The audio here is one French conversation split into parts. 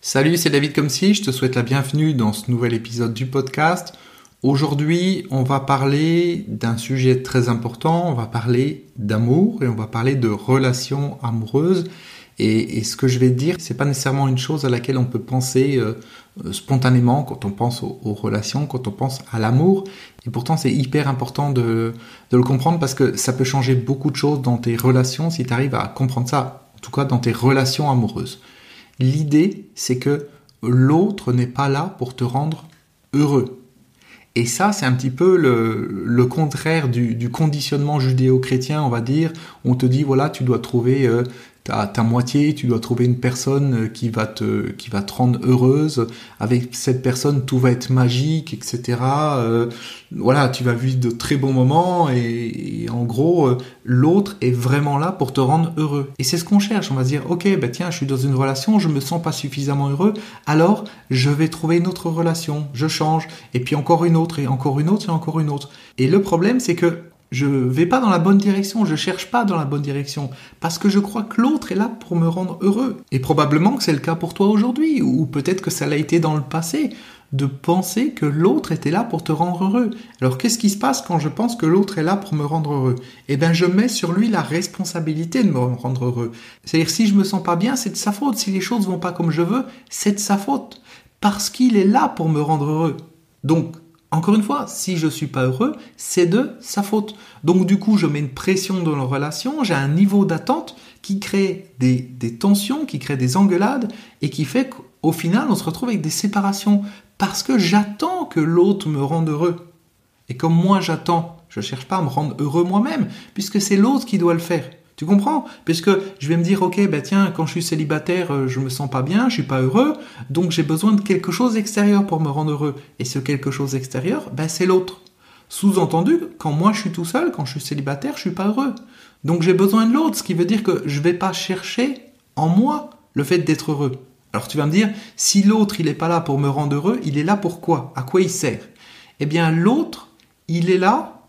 Salut, c'est David comme si, je te souhaite la bienvenue dans ce nouvel épisode du podcast. Aujourd'hui, on va parler d'un sujet très important, on va parler d'amour et on va parler de relations amoureuses. Et, ce que je vais dire, c'est pas nécessairement une chose à laquelle on peut penser euh, euh, spontanément quand on pense aux, relations, quand on pense à l'amour. Et pourtant, c'est hyper important de, le comprendre parce que ça peut changer beaucoup de choses dans tes relations si tu arrives à comprendre ça, en tout cas dans tes relations amoureuses. L'idée, c'est que l'autre n'est pas là pour te rendre heureux. Et ça, c'est un petit peu le, contraire du, conditionnement judéo-chrétien, on va dire. On te dit, voilà, tu dois trouver euh, ta, moitié, tu dois trouver une personne euh, qui va te, rendre heureuse. Avec cette personne, tout va être magique, etc. Euh, voilà, tu vas vivre de très bons moments et, en gros, euh, l'autre est vraiment là pour te rendre heureux. Et c'est ce qu'on cherche. On va se dire, ok, bah tiens, je suis dans une relation, je me sens pas suffisamment heureux, alors je vais trouver une autre relation, je change, et puis encore une autre, et encore une autre, et encore une autre. Et le problème, c'est que je vais pas dans la bonne direction, je cherche pas dans la bonne direction, parce que je crois que l'autre est là pour me rendre heureux. Et probablement que c'est le cas pour toi aujourd'hui, ou peut-être que ça l'a été dans le passé, de penser que l'autre était là pour te rendre heureux. Alors qu'est-ce qui se passe quand je pense que l'autre est là pour me rendre heureux? Eh bien je mets sur lui la responsabilité de me rendre heureux. C'est-à-dire si je me sens pas bien, c'est de sa faute. Si les choses vont pas comme je veux, c'est de sa faute. Parce qu'il est là pour me rendre heureux. Donc encore une fois, si je suis pas heureux, c'est de sa faute. Donc du coup, je mets une pression dans la relation, j'ai un niveau d'attente qui crée des, tensions, qui crée des engueulades et qui fait qu'au final, on se retrouve avec des séparations parce que j'attends que l'autre me rende heureux. Et comme moi j'attends, je cherche pas à me rendre heureux moi-même, puisque c'est l'autre qui doit le faire. Tu comprends? Puisque je vais me dire, ok, ben tiens, quand je suis célibataire, euh, je me sens pas bien, je suis pas heureux, donc j'ai besoin de quelque chose extérieur pour me rendre heureux. Et ce quelque chose extérieur, ben c'est l'autre. Sous-entendu, quand moi je suis tout seul, quand je suis célibataire, je suis pas heureux. Donc j'ai besoin de l'autre, ce qui veut dire que je vais pas chercher en moi le fait d'être heureux. Alors tu vas me dire, si l'autre il est pas là pour me rendre heureux, il est là pour quoi? À quoi il sert? Eh bien l'autre, il est là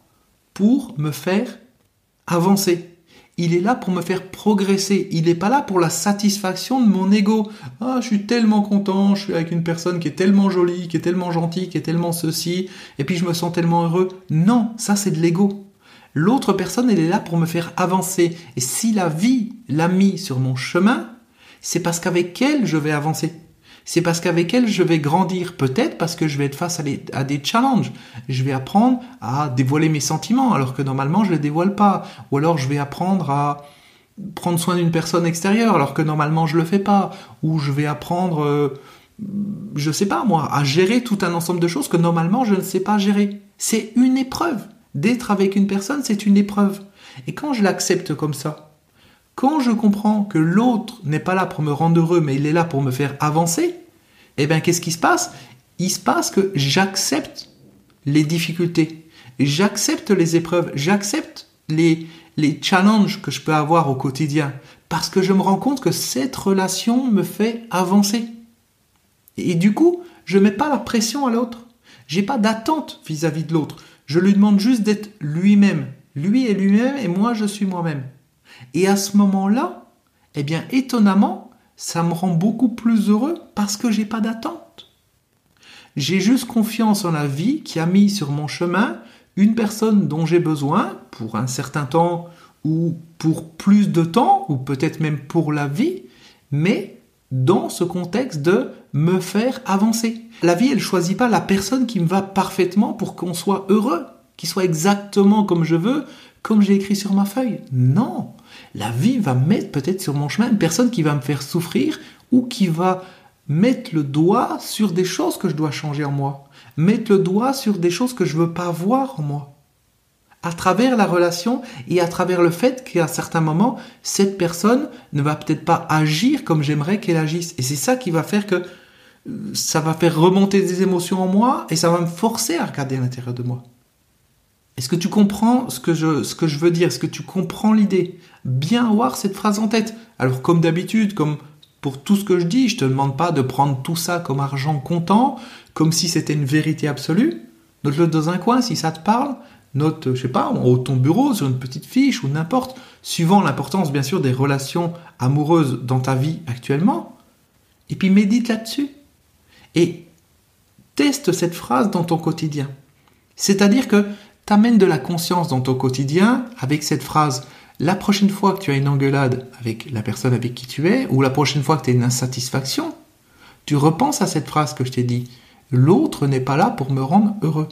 pour me faire avancer il est là pour me faire progresser. Il n'est pas là pour la satisfaction de mon ego. Ah, je suis tellement content, je suis avec une personne qui est tellement jolie, qui est tellement gentille, qui est tellement ceci, et puis je me sens tellement heureux. Non, ça c'est de l'ego. L'autre personne, elle est là pour me faire avancer. Et si la vie l'a mis sur mon chemin, c'est parce qu'avec elle, je vais avancer c'est parce qu'avec elle, je vais grandir. Peut-être parce que je vais être face à, des challenges. Je vais apprendre à dévoiler mes sentiments, alors que normalement, je ne les dévoile pas. Ou alors, je vais apprendre à prendre soin d'une personne extérieure, alors que normalement, je ne le fais pas. Ou je vais apprendre, euh, je sais pas moi, à gérer tout un ensemble de choses que normalement, je ne sais pas gérer. C'est une épreuve. D'être avec une personne, c'est une épreuve. Et quand je l'accepte comme ça, quand je comprends que l'autre n'est pas là pour me rendre heureux, mais il est là pour me faire avancer, eh bien, qu'est-ce qui se passe? Il se passe que j'accepte les difficultés, j'accepte les épreuves, j'accepte les, les challenges que je peux avoir au quotidien, parce que je me rends compte que cette relation me fait avancer. Et du coup, je ne mets pas la pression à l'autre. J'ai pas d'attente vis-à-vis de l'autre. Je lui demande juste d'être lui-même. Lui est lui-même et moi je suis moi-même. Et à ce moment-là, eh bien, étonnamment, ça me rend beaucoup plus heureux parce que j'ai pas d'attente. J'ai juste confiance en la vie qui a mis sur mon chemin une personne dont j'ai besoin pour un certain temps ou pour plus de temps ou peut-être même pour la vie, mais dans ce contexte de me faire avancer. La vie, elle choisit pas la personne qui me va parfaitement pour qu'on soit heureux, qui soit exactement comme je veux, comme j'ai écrit sur ma feuille. Non, la vie va mettre peut-être sur mon chemin une personne qui va me faire souffrir ou qui va mettre le doigt sur des choses que je dois changer en moi, mettre le doigt sur des choses que je ne veux pas voir en moi. À travers la relation et à travers le fait qu'à certains moments, cette personne ne va peut-être pas agir comme j'aimerais qu'elle agisse. Et c'est ça qui va faire que euh, ça va faire remonter des émotions en moi et ça va me forcer à regarder à l'intérieur de moi. Est-ce que tu comprends ce que, je, ce que je veux dire? Est-ce que tu comprends l'idée? Bien avoir cette phrase en tête. Alors comme d'habitude, comme pour tout ce que je dis, je te demande pas de prendre tout ça comme argent comptant, comme si c'était une vérité absolue. Note-le dans un coin si ça te parle. Note, je sais pas, de ton bureau, sur une petite fiche ou n'importe, suivant l'importance bien sûr des relations amoureuses dans ta vie actuellement. Et puis médite là-dessus. Et teste cette phrase dans ton quotidien. C'est-à-dire que tu amènes de la conscience dans ton quotidien avec cette phrase. La prochaine fois que tu as une engueulade avec la personne avec qui tu es, ou la prochaine fois que tu as une insatisfaction, tu repenses à cette phrase que je t'ai dit. L'autre n'est pas là pour me rendre heureux.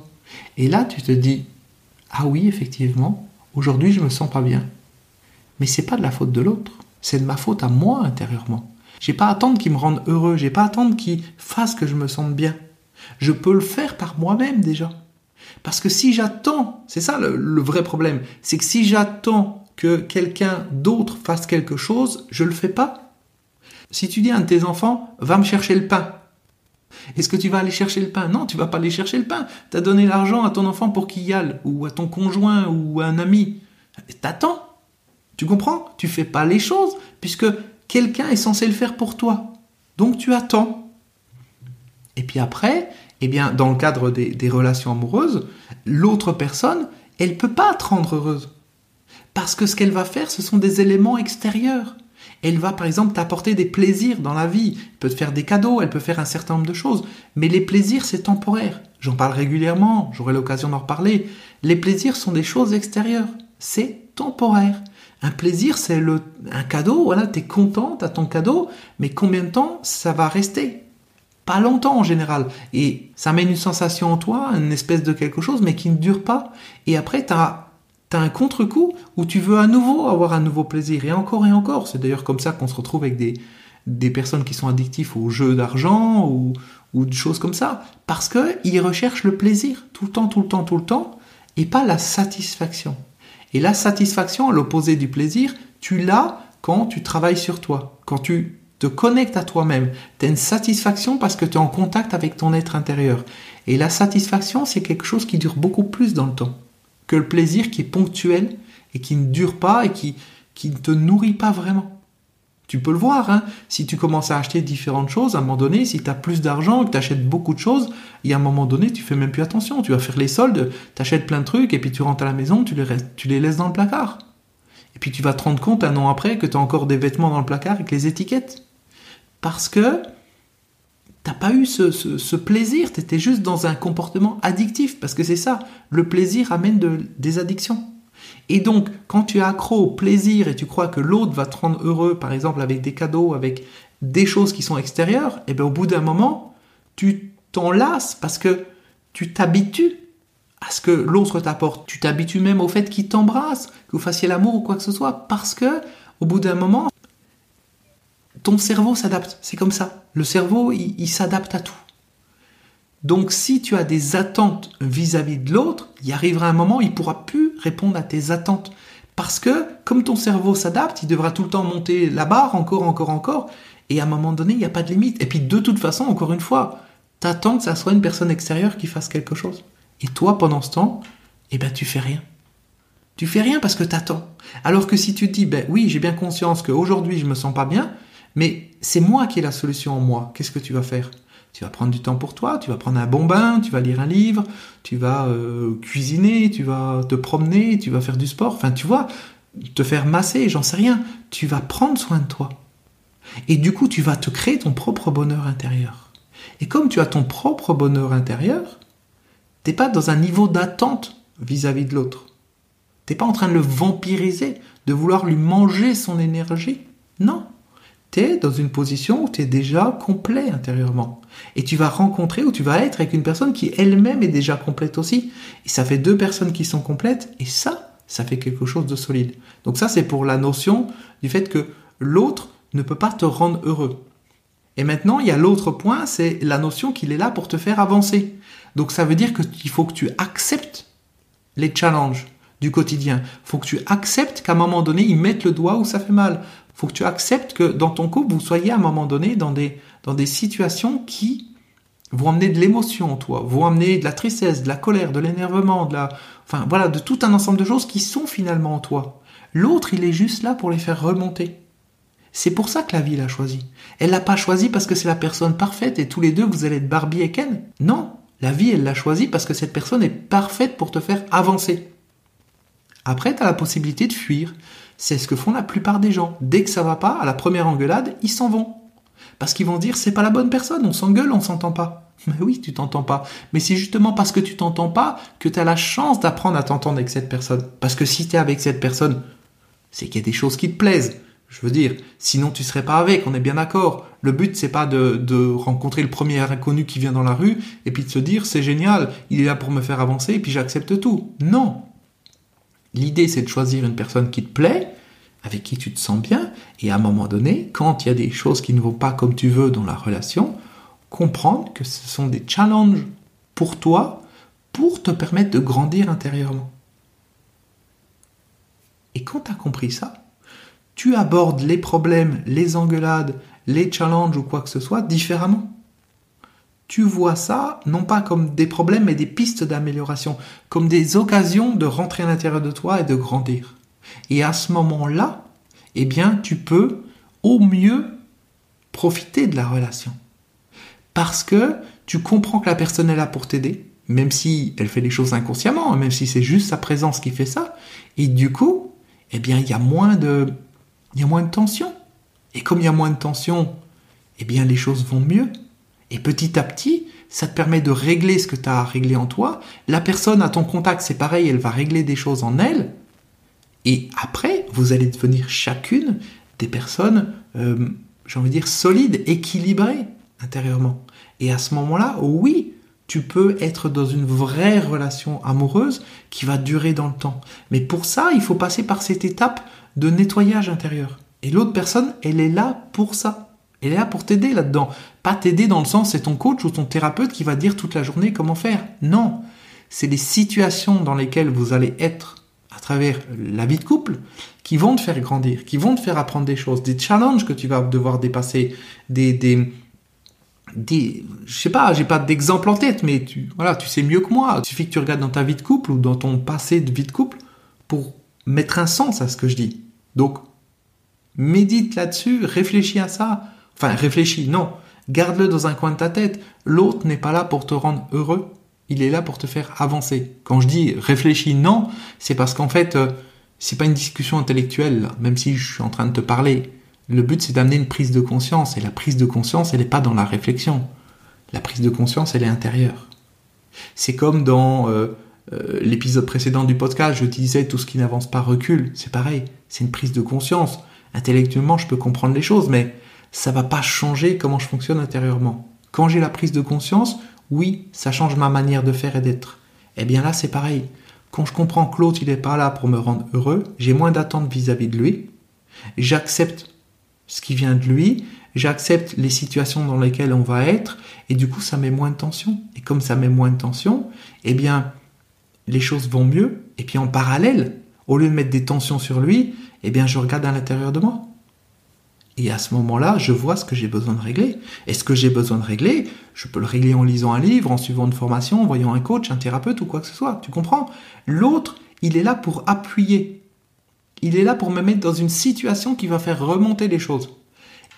Et là, tu te dis, ah oui, effectivement, aujourd'hui je me sens pas bien. Mais c'est pas de la faute de l'autre, c'est de ma faute à moi intérieurement. J'ai pas à attendre qu'il me rende heureux, j'ai pas à attendre qu'il fasse que je me sente bien. Je peux le faire par moi-même déjà. Parce que si j'attends, c'est ça le, vrai problème, c'est que si j'attends que quelqu'un d'autre fasse quelque chose, je le fais pas. Si tu dis à un de tes enfants, va me chercher le pain, est-ce que tu vas aller chercher le pain? Non, tu vas pas aller chercher le pain. Tu as donné l'argent à ton enfant pour qu'il y aille, ou à ton conjoint, ou à un ami. T'attends. Tu comprends? Tu fais pas les choses, puisque quelqu'un est censé le faire pour toi. Donc tu attends. Et puis après, eh bien, dans le cadre des, relations amoureuses, l'autre personne, elle peut pas te rendre heureuse. Parce que ce qu'elle va faire, ce sont des éléments extérieurs. Elle va par exemple t'apporter des plaisirs dans la vie, elle peut te faire des cadeaux, elle peut faire un certain nombre de choses, mais les plaisirs c'est temporaire. J'en parle régulièrement, j'aurai l'occasion d'en reparler. Les plaisirs sont des choses extérieures, c'est temporaire. Un plaisir c'est un cadeau, voilà, tu es content, à ton cadeau, mais combien de temps ça va rester? Pas longtemps en général. Et ça mène une sensation en toi, une espèce de quelque chose, mais qui ne dure pas. Et après, tu as un contre-coup où tu veux à nouveau avoir un nouveau plaisir, et encore et encore. C'est d'ailleurs comme ça qu'on se retrouve avec des, des personnes qui sont addictives aux jeux d'argent ou, ou de choses comme ça. Parce qu'ils recherchent le plaisir tout le temps, tout le temps, tout le temps, et pas la satisfaction. Et la satisfaction, à l'opposé du plaisir, tu l'as quand tu travailles sur toi, quand tu te connectes à toi-même. Tu as une satisfaction parce que tu es en contact avec ton être intérieur. Et la satisfaction, c'est quelque chose qui dure beaucoup plus dans le temps que le plaisir qui est ponctuel et qui ne dure pas et qui, qui ne te nourrit pas vraiment. Tu peux le voir, hein. si tu commences à acheter différentes choses, à un moment donné, si tu as plus d'argent, que tu achètes beaucoup de choses, et à un moment donné, tu fais même plus attention. Tu vas faire les soldes, tu achètes plein de trucs, et puis tu rentres à la maison, tu les, tu les laisses dans le placard. Et puis tu vas te rendre compte un an après que tu as encore des vêtements dans le placard avec les étiquettes. Parce que t'as pas eu ce, plaisir, tu étais juste dans un comportement addictif, parce que c'est ça, le plaisir amène des addictions. Et donc, quand tu es accro au plaisir et tu crois que l'autre va te rendre heureux, par exemple avec des cadeaux, avec des choses qui sont extérieures, et eh bien au bout d'un moment, tu t'en parce que tu t'habitues à ce que l'autre t'apporte. Tu t'habitues même au fait qu'il t'embrasse, que vous fassiez l'amour ou quoi que ce soit, parce que au bout d'un moment, cerveau s'adapte. C'est comme ça. Le cerveau, il, s'adapte à tout. Donc si tu as des attentes vis-à-vis de l'autre, il arrivera un moment il pourra plus répondre à tes attentes. Parce que comme ton cerveau s'adapte, il devra tout le temps monter la barre, encore, encore, encore. Et à un moment donné, il n'y a pas de limite. Et puis de toute façon, encore une fois, t'attends que ça soit une personne extérieure qui fasse quelque chose. Et toi, pendant ce temps, eh ben, tu fais rien. Tu fais rien parce que t'attends. Alors que si tu te dis, ben oui, j'ai bien conscience qu'aujourd'hui je me sens pas bien, mais c'est moi qui ai la solution en moi. Qu'est-ce que tu vas faire? Tu vas prendre du temps pour toi, tu vas prendre un bon bain, tu vas lire un livre, tu vas euh, cuisiner, tu vas te promener, tu vas faire du sport, enfin tu vois, te faire masser, j'en sais rien. Tu vas prendre soin de toi. Et du coup, tu vas te créer ton propre bonheur intérieur. Et comme tu as ton propre bonheur intérieur, t'es pas dans un niveau d'attente vis-à-vis de l'autre. T'es pas en train de le vampiriser, de vouloir lui manger son énergie. Non dans une position où tu es déjà complet intérieurement. Et tu vas rencontrer ou tu vas être avec une personne qui elle-même est déjà complète aussi. Et ça fait deux personnes qui sont complètes, et ça, ça fait quelque chose de solide. Donc ça, c'est pour la notion du fait que l'autre ne peut pas te rendre heureux. Et maintenant, il y a l'autre point, c'est la notion qu'il est là pour te faire avancer. Donc ça veut dire qu'il faut que tu acceptes les challenges du quotidien. Faut que tu acceptes qu'à un moment donné, ils mettent le doigt où ça fait mal faut que tu acceptes que dans ton couple, vous soyez à un moment donné dans des, dans situations qui vont amener de l'émotion en toi, vont amener de la tristesse, de la colère, de l'énervement, de la, enfin voilà, de tout un ensemble de choses qui sont finalement en toi. L'autre, il est juste là pour les faire remonter. C'est pour ça que la vie l'a choisi. Elle l'a pas choisi parce que c'est la personne parfaite et tous les deux vous allez être Barbie et Ken. Non, la vie elle l'a choisi parce que cette personne est parfaite pour te faire avancer. Après, tu as la possibilité de fuir, c'est ce que font la plupart des gens. Dès que ça va pas, à la première engueulade, ils s'en vont. Parce qu'ils vont dire c'est pas la bonne personne, on s'engueule, on s'entend pas. Mais oui, tu t'entends pas. Mais c'est justement parce que tu t'entends pas que tu as la chance d'apprendre à t'entendre avec cette personne. Parce que si tu es avec cette personne, c'est qu'il y a des choses qui te plaisent. Je veux dire, sinon tu serais pas avec, on est bien d'accord. Le but c'est pas de, de, rencontrer le premier inconnu qui vient dans la rue et puis de se dire c'est génial, il est là pour me faire avancer et puis j'accepte tout. Non. L'idée c'est de choisir une personne qui te plaît, avec qui tu te sens bien et à un moment donné, quand il y a des choses qui ne vont pas comme tu veux dans la relation, comprendre que ce sont des challenges pour toi pour te permettre de grandir intérieurement. Et quand tu as compris ça, tu abordes les problèmes, les engueulades, les challenges ou quoi que ce soit différemment. Tu vois ça non pas comme des problèmes mais des pistes d'amélioration, comme des occasions de rentrer à l'intérieur de toi et de grandir. Et à ce moment-là, eh bien, tu peux au mieux profiter de la relation. Parce que tu comprends que la personne est là pour t'aider, même si elle fait les choses inconsciemment, même si c'est juste sa présence qui fait ça. Et du coup, eh bien, il y a moins de, il y a moins de tension. Et comme il y a moins de tension, eh bien les choses vont mieux. Et petit à petit, ça te permet de régler ce que tu as à régler en toi. La personne à ton contact, c'est pareil, elle va régler des choses en elle. Et après, vous allez devenir chacune des personnes, euh, j'ai envie de dire, solides, équilibrées intérieurement. Et à ce moment-là, oui, tu peux être dans une vraie relation amoureuse qui va durer dans le temps. Mais pour ça, il faut passer par cette étape de nettoyage intérieur. Et l'autre personne, elle est là pour ça. Elle est là pour t'aider là-dedans. Pas t'aider dans le sens c'est ton coach ou ton thérapeute qui va dire toute la journée comment faire. Non. C'est les situations dans lesquelles vous allez être à travers la vie de couple qui vont te faire grandir, qui vont te faire apprendre des choses, des challenges que tu vas devoir dépasser, des, des, des je sais pas, j'ai pas d'exemple en tête, mais tu, voilà, tu sais mieux que moi. Il suffit que tu regardes dans ta vie de couple ou dans ton passé de vie de couple pour mettre un sens à ce que je dis. Donc, médite là-dessus, réfléchis à ça. Enfin, réfléchis, non. Garde-le dans un coin de ta tête. L'autre n'est pas là pour te rendre heureux. Il est là pour te faire avancer. Quand je dis réfléchis, non, c'est parce qu'en fait, euh, c'est pas une discussion intellectuelle, même si je suis en train de te parler. Le but, c'est d'amener une prise de conscience. Et la prise de conscience, elle n'est pas dans la réflexion. La prise de conscience, elle est intérieure. C'est comme dans euh, euh, l'épisode précédent du podcast, je disais tout ce qui n'avance pas recule. C'est pareil, c'est une prise de conscience. Intellectuellement, je peux comprendre les choses, mais ça va pas changer comment je fonctionne intérieurement. Quand j'ai la prise de conscience, oui, ça change ma manière de faire et d'être. Eh bien là, c'est pareil. Quand je comprends que l'autre, il n'est pas là pour me rendre heureux, j'ai moins d'attentes vis-à-vis de lui. J'accepte ce qui vient de lui, j'accepte les situations dans lesquelles on va être, et du coup, ça met moins de tension. Et comme ça met moins de tension, eh bien, les choses vont mieux. Et puis en parallèle, au lieu de mettre des tensions sur lui, eh bien je regarde à l'intérieur de moi. Et à ce moment-là, je vois ce que j'ai besoin de régler. Et ce que j'ai besoin de régler, je peux le régler en lisant un livre, en suivant une formation, en voyant un coach, un thérapeute ou quoi que ce soit. Tu comprends? L'autre, il est là pour appuyer. Il est là pour me mettre dans une situation qui va faire remonter les choses.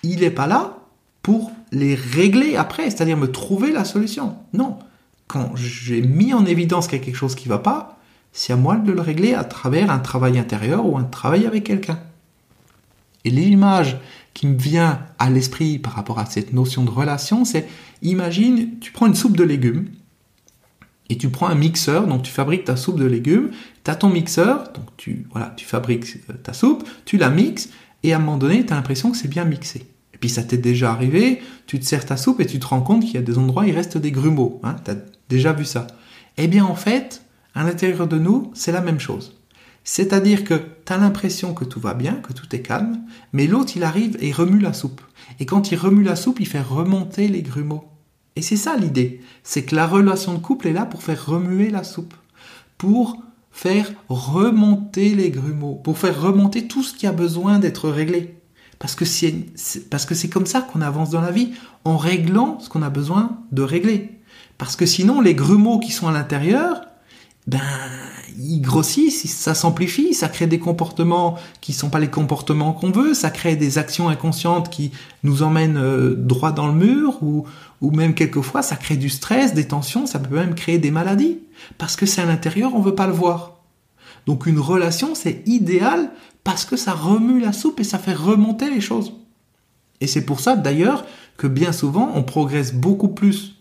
Il n'est pas là pour les régler après, c'est-à-dire me trouver la solution. Non quand j'ai mis en évidence qu'il y a quelque chose qui ne va pas, c'est à moi de le régler à travers un travail intérieur ou un travail avec quelqu'un. Et l'image qui me vient à l'esprit par rapport à cette notion de relation, c'est imagine, tu prends une soupe de légumes et tu prends un mixeur, donc tu fabriques ta soupe de légumes, tu as ton mixeur, donc tu, voilà, tu fabriques euh, ta soupe, tu la mixes et à un moment donné, tu as l'impression que c'est bien mixé puis ça t'est déjà arrivé, tu te sers ta soupe et tu te rends compte qu'il y a des endroits où il reste des grumeaux. Hein, tu as déjà vu ça. Eh bien en fait, à l'intérieur de nous, c'est la même chose. C'est-à-dire que tu as l'impression que tout va bien, que tout est calme, mais l'autre il arrive et remue la soupe. Et quand il remue la soupe, il fait remonter les grumeaux. Et c'est ça l'idée, c'est que la relation de couple est là pour faire remuer la soupe, pour faire remonter les grumeaux, pour faire remonter tout ce qui a besoin d'être réglé. Parce que c'est, parce que c'est comme ça qu'on avance dans la vie, en réglant ce qu'on a besoin de régler. Parce que sinon, les grumeaux qui sont à l'intérieur, ben, ils grossissent, ça s'amplifie, ça crée des comportements qui sont pas les comportements qu'on veut, ça crée des actions inconscientes qui nous emmènent euh, droit dans le mur, ou, ou même quelquefois ça crée du stress, des tensions, ça peut même créer des maladies. Parce que c'est à l'intérieur, on veut pas le voir. Donc une relation, c'est idéal parce que ça remue la soupe et ça fait remonter les choses. Et c'est pour ça d'ailleurs que bien souvent on progresse beaucoup plus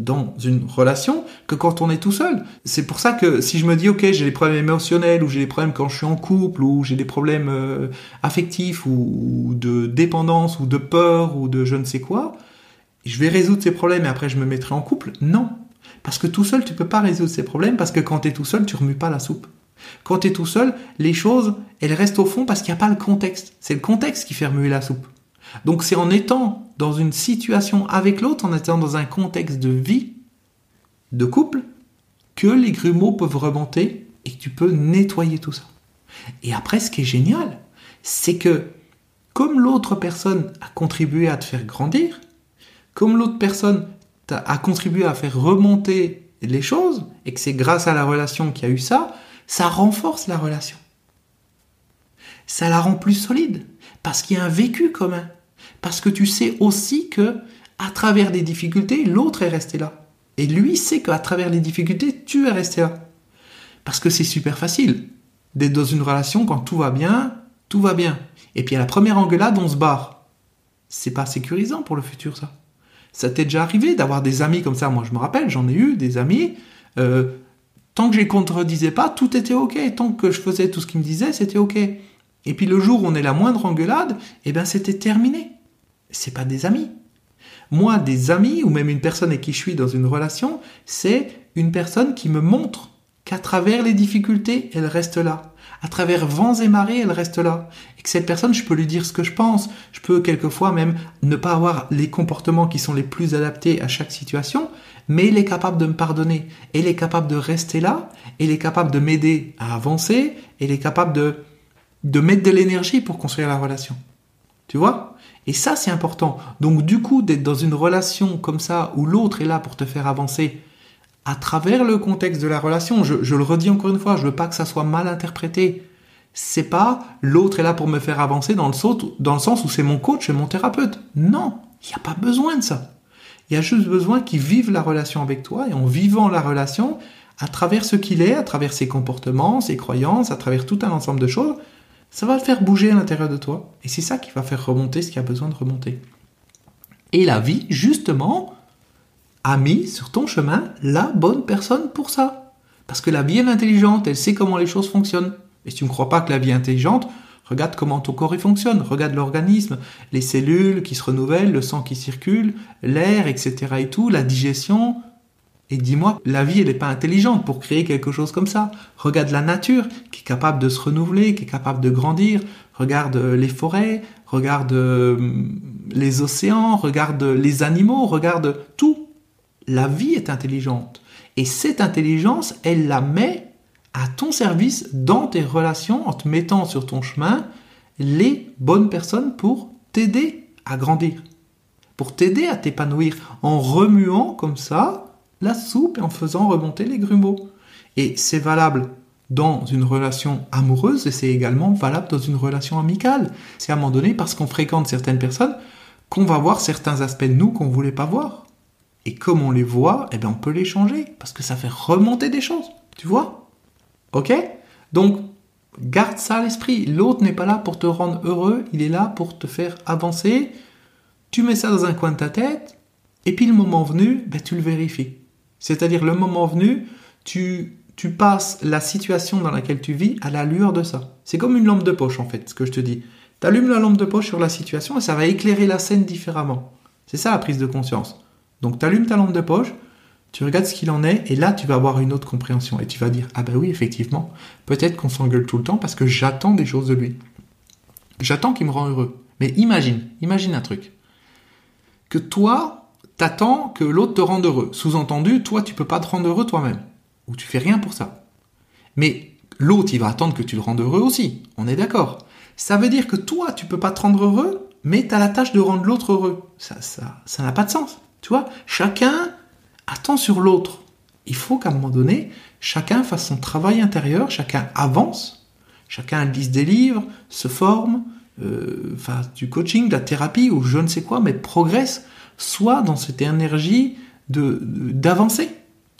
dans une relation que quand on est tout seul. C'est pour ça que si je me dis ok j'ai des problèmes émotionnels ou j'ai des problèmes quand je suis en couple ou j'ai des problèmes euh, affectifs ou, de dépendance ou de peur ou de je ne sais quoi, je vais résoudre ces problèmes et après je me mettrai en couple. Non. Parce que tout seul tu peux pas résoudre ces problèmes parce que quand tu es tout seul tu remues pas la soupe. Quand tu es tout seul, les choses, elles restent au fond parce qu'il n'y a pas le contexte. C'est le contexte qui fait remuer la soupe. Donc c'est en étant dans une situation avec l'autre, en étant dans un contexte de vie, de couple, que les grumeaux peuvent remonter et que tu peux nettoyer tout ça. Et après, ce qui est génial, c'est que comme l'autre personne a contribué à te faire grandir, comme l'autre personne a contribué à faire remonter les choses, et que c'est grâce à la relation qu'il y a eu ça, ça renforce la relation. Ça la rend plus solide, parce qu'il y a un vécu commun. Parce que tu sais aussi que, à travers des difficultés, l'autre est resté là. Et lui sait qu'à travers les difficultés, tu es resté là. Parce que c'est super facile d'être dans une relation quand tout va bien, tout va bien. Et puis à la première engueulade, on se barre. C'est pas sécurisant pour le futur, ça. Ça t'est déjà arrivé d'avoir des amis comme ça. Moi, je me rappelle, j'en ai eu des amis. Euh, tant que je les contredisais pas, tout était ok. Tant que je faisais tout ce qu'ils me disaient, c'était ok. Et puis le jour où on est la moindre engueulade, eh ben c'était terminé c'est pas des amis. Moi, des amis, ou même une personne avec qui je suis dans une relation, c'est une personne qui me montre qu'à travers les difficultés, elle reste là. À travers vents et marées, elle reste là. Et que cette personne, je peux lui dire ce que je pense. Je peux quelquefois même ne pas avoir les comportements qui sont les plus adaptés à chaque situation, mais elle est capable de me pardonner. Elle est capable de rester là. Elle est capable de m'aider à avancer. Elle est capable de, de mettre de l'énergie pour construire la relation. Tu vois? Et ça, c'est important. Donc, du coup, d'être dans une relation comme ça, où l'autre est là pour te faire avancer, à travers le contexte de la relation, je, le redis encore une fois, je veux pas que ça soit mal interprété. C'est pas l'autre est là pour me faire avancer dans le, dans le sens où c'est mon coach et mon thérapeute. Non, il n'y a pas besoin de ça. Il y a juste besoin qu'il vive la relation avec toi et en vivant la relation, à travers ce qu'il est, à travers ses comportements, ses croyances, à travers tout un ensemble de choses, ça va le faire bouger à l'intérieur de toi. Et c'est ça qui va faire remonter ce qui a besoin de remonter. Et la vie, justement, a mis sur ton chemin la bonne personne pour ça. Parce que la vie est intelligente, elle sait comment les choses fonctionnent. Et si tu ne crois pas que la vie est intelligente, regarde comment ton corps y fonctionne, regarde l'organisme, les cellules qui se renouvellent, le sang qui circule, l'air, etc. et tout, la digestion, et dis-moi, la vie, elle n'est pas intelligente pour créer quelque chose comme ça. Regarde la nature, qui est capable de se renouveler, qui est capable de grandir. Regarde euh, les forêts, regarde euh, les océans, regarde les animaux, regarde tout. La vie est intelligente. Et cette intelligence, elle la met à ton service dans tes relations en te mettant sur ton chemin les bonnes personnes pour t'aider à grandir, pour t'aider à t'épanouir en remuant comme ça la soupe en faisant remonter les grumeaux. Et c'est valable dans une relation amoureuse et c'est également valable dans une relation amicale. C'est à un moment donné, parce qu'on fréquente certaines personnes, qu'on va voir certains aspects de nous qu'on ne voulait pas voir. Et comme on les voit, eh bien on peut les changer, parce que ça fait remonter des choses. Tu vois? Ok? Donc, garde ça à l'esprit. L'autre n'est pas là pour te rendre heureux, il est là pour te faire avancer. Tu mets ça dans un coin de ta tête, et puis le moment venu, ben, tu le vérifies. C'est-à-dire le moment venu, tu, tu passes la situation dans laquelle tu vis à la lueur de ça. C'est comme une lampe de poche en fait, ce que je te dis. Tu allumes la lampe de poche sur la situation et ça va éclairer la scène différemment. C'est ça la prise de conscience. Donc tu allumes ta lampe de poche, tu regardes ce qu'il en est et là tu vas avoir une autre compréhension et tu vas dire ah ben oui effectivement, peut-être qu'on s'engueule tout le temps parce que j'attends des choses de lui. J'attends qu'il me rend heureux. Mais imagine, imagine un truc. Que toi, t'attends que l'autre te rende heureux. Sous-entendu, toi, tu peux pas te rendre heureux toi-même. Ou tu fais rien pour ça. Mais l'autre, il va attendre que tu le rendes heureux aussi. On est d'accord. Ça veut dire que toi, tu peux pas te rendre heureux, mais tu as la tâche de rendre l'autre heureux. Ça, ça, ça n'a pas de sens. Tu vois, chacun attend sur l'autre. Il faut qu'à un moment donné, chacun fasse son travail intérieur, chacun avance, chacun lise des livres, se forme, euh, fasse du coaching, de la thérapie ou je ne sais quoi, mais progresse soit dans cette énergie de d'avancer.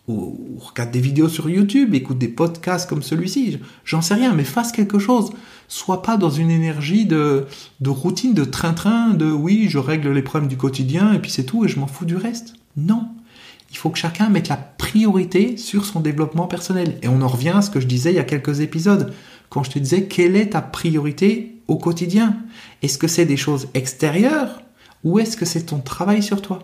ou, regarde des vidéos sur YouTube, écoute des podcasts comme celui-ci, j'en sais rien, mais fasse quelque chose. Sois pas dans une énergie de, de routine, de train-train, de oui, je règle les problèmes du quotidien et puis c'est tout et je m'en fous du reste. Non. Il faut que chacun mette la priorité sur son développement personnel. Et on en revient à ce que je disais il y a quelques épisodes, quand je te disais quelle est ta priorité au quotidien? Est-ce que c'est des choses extérieures? Ou est-ce que c'est ton travail sur toi?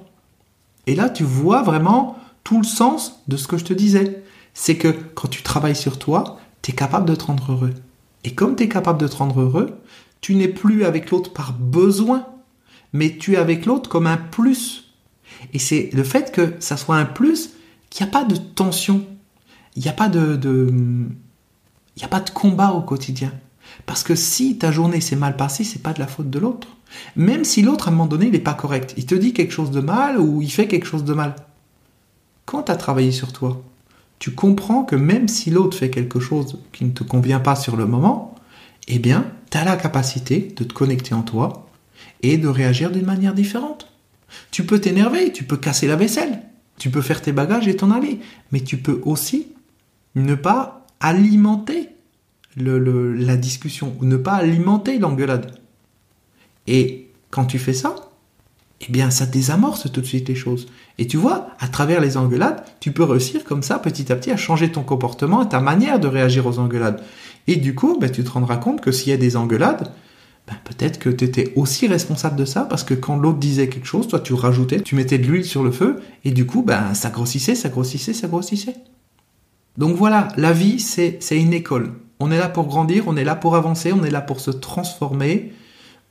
Et là, tu vois vraiment tout le sens de ce que je te disais. C'est que quand tu travailles sur toi, tu es capable de te rendre heureux. Et comme tu es capable de te rendre heureux, tu n'es plus avec l'autre par besoin, mais tu es avec l'autre comme un plus. Et c'est le fait que ça soit un plus qu'il n'y a pas de tension, il n'y a pas de, il n'y a pas de combat au quotidien. Parce que si ta journée s'est mal passée, c'est pas de la faute de l'autre. Même si l'autre, à un moment donné, il n'est pas correct. Il te dit quelque chose de mal ou il fait quelque chose de mal quand tu as travaillé sur toi, tu comprends que même si l'autre fait quelque chose qui ne te convient pas sur le moment, eh bien, tu as la capacité de te connecter en toi et de réagir d'une manière différente. Tu peux t'énerver, tu peux casser la vaisselle, tu peux faire tes bagages et t'en aller, mais tu peux aussi ne pas alimenter la discussion ou ne pas alimenter l'engueulade. Et quand tu fais ça, eh bien, ça désamorce tout de suite les choses. Et tu vois, à travers les engueulades, tu peux réussir comme ça, petit à petit, à changer ton comportement et ta manière de réagir aux engueulades. Et du coup, ben, tu te rendras compte que s'il y a des engueulades, ben, peut-être que tu étais aussi responsable de ça, parce que quand l'autre disait quelque chose, toi, tu rajoutais, tu mettais de l'huile sur le feu, et du coup, ben, ça grossissait, ça grossissait, ça grossissait. Donc voilà, la vie, c'est une école. On est là pour grandir, on est là pour avancer, on est là pour se transformer,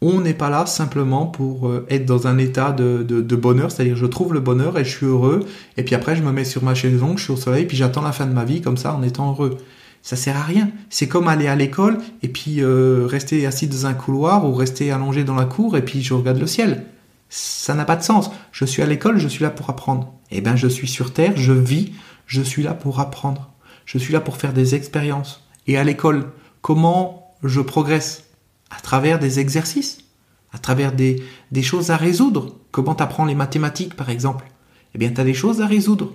on n'est pas là simplement pour euh, être dans un état de, bonheur, c'est-à-dire je trouve le bonheur et je suis heureux, et puis après je me mets sur ma chaise longue, je suis au soleil, puis j'attends la fin de ma vie comme ça en étant heureux. Ça sert à rien. C'est comme aller à l'école et puis euh, rester assis dans un couloir ou rester allongé dans la cour et puis je regarde le ciel. Ça n'a pas de sens. Je suis à l'école, je suis là pour apprendre. Eh bien, je suis sur Terre, je vis, je suis là pour apprendre. Je suis là pour faire des expériences. Et à l'école, comment je progresse à travers des exercices, à travers des, choses à résoudre. Comment tu apprends les mathématiques, par exemple? Eh bien, tu as des choses à résoudre.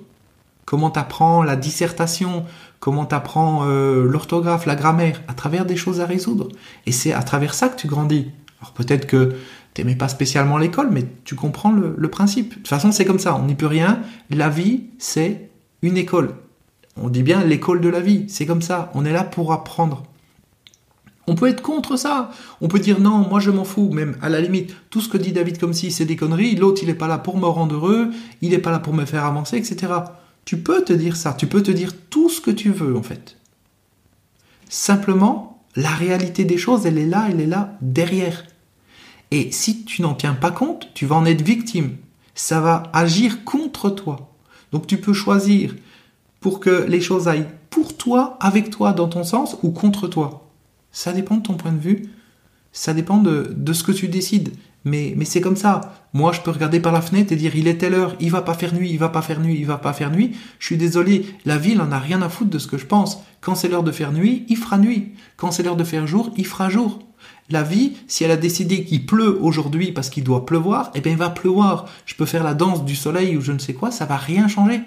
Comment tu apprends la dissertation? Comment tu apprends euh, l'orthographe, la grammaire? À travers des choses à résoudre. Et c'est à travers ça que tu grandis. Alors peut-être que tu n'aimais pas spécialement l'école, mais tu comprends le, le principe. De toute façon, c'est comme ça, on n'y peut rien. La vie, c'est une école. On dit bien l'école de la vie, c'est comme ça. On est là pour apprendre. On peut être contre ça. On peut dire non, moi je m'en fous. Même à la limite, tout ce que dit David comme si c'est des conneries. L'autre, il n'est pas là pour me rendre heureux. Il n'est pas là pour me faire avancer, etc. Tu peux te dire ça. Tu peux te dire tout ce que tu veux, en fait. Simplement, la réalité des choses, elle est là, elle est là, derrière. Et si tu n'en tiens pas compte, tu vas en être victime. Ça va agir contre toi. Donc tu peux choisir pour que les choses aillent pour toi, avec toi, dans ton sens, ou contre toi. Ça dépend de ton point de vue, ça dépend de, ce que tu décides. Mais, mais c'est comme ça. Moi, je peux regarder par la fenêtre et dire il est telle heure, il va pas faire nuit, il va pas faire nuit, il va pas faire nuit. Je suis désolé, la ville en a rien à foutre de ce que je pense. Quand c'est l'heure de faire nuit, il fera nuit. Quand c'est l'heure de faire jour, il fera jour. La vie, si elle a décidé qu'il pleut aujourd'hui parce qu'il doit pleuvoir, eh bien il va pleuvoir. Je peux faire la danse du soleil ou je ne sais quoi, ça va rien changer.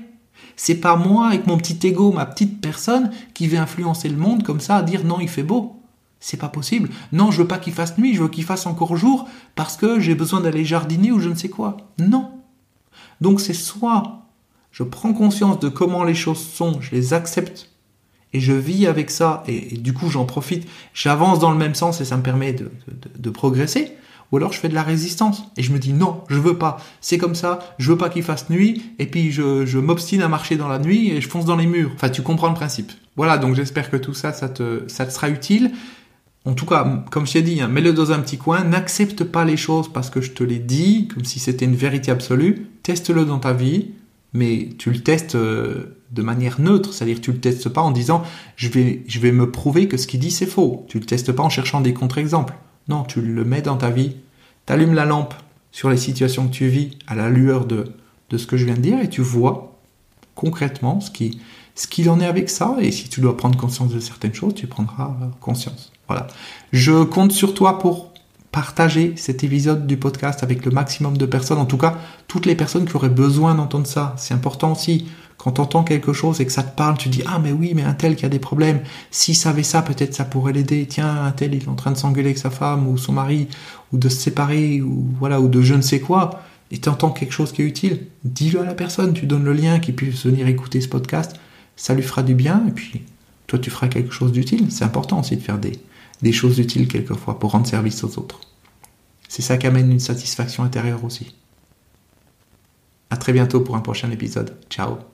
C'est pas moi avec mon petit ego, ma petite personne qui vais influencer le monde comme ça à dire non, il fait beau. C'est pas possible. Non, je veux pas qu'il fasse nuit, je veux qu'il fasse encore jour parce que j'ai besoin d'aller jardiner ou je ne sais quoi. Non. Donc c'est soit je prends conscience de comment les choses sont, je les accepte et je vis avec ça et, du coup j'en profite, j'avance dans le même sens et ça me permet de, progresser. Ou alors je fais de la résistance et je me dis non, je veux pas. C'est comme ça, je veux pas qu'il fasse nuit et puis je, je m'obstine à marcher dans la nuit et je fonce dans les murs. Enfin, tu comprends le principe. Voilà, donc j'espère que tout ça, ça te, ça te sera utile. En tout cas, comme je t'ai dit, hein, mets-le dans un petit coin, n'accepte pas les choses parce que je te l'ai dit, comme si c'était une vérité absolue, teste-le dans ta vie, mais tu le testes euh, de manière neutre, c'est-à-dire tu le testes pas en disant je vais, je vais me prouver que ce qu'il dit c'est faux. Tu le testes pas en cherchant des contre-exemples. Non, tu le mets dans ta vie. Tu allumes la lampe sur les situations que tu vis à la lueur de, de ce que je viens de dire et tu vois concrètement ce ce qu'il en est avec ça. Et si tu dois prendre conscience de certaines choses, tu prendras euh, conscience. Voilà. Je compte sur toi pour partager cet épisode du podcast avec le maximum de personnes, en tout cas toutes les personnes qui auraient besoin d'entendre ça. C'est important aussi Quand tu entends quelque chose et que ça te parle, tu dis ah mais oui mais un tel qui a des problèmes, s'il savait ça peut-être ça pourrait l'aider. Tiens un tel il est en train de s'engueuler avec sa femme ou son mari ou de se séparer ou voilà ou de je ne sais quoi. Et tu entends quelque chose qui est utile, dis-le à la personne, tu donnes le lien qui puisse venir écouter ce podcast, ça lui fera du bien et puis toi tu feras quelque chose d'utile. C'est important aussi de faire des, des choses utiles quelquefois pour rendre service aux autres. C'est ça qui amène une satisfaction intérieure aussi. À très bientôt pour un prochain épisode. Ciao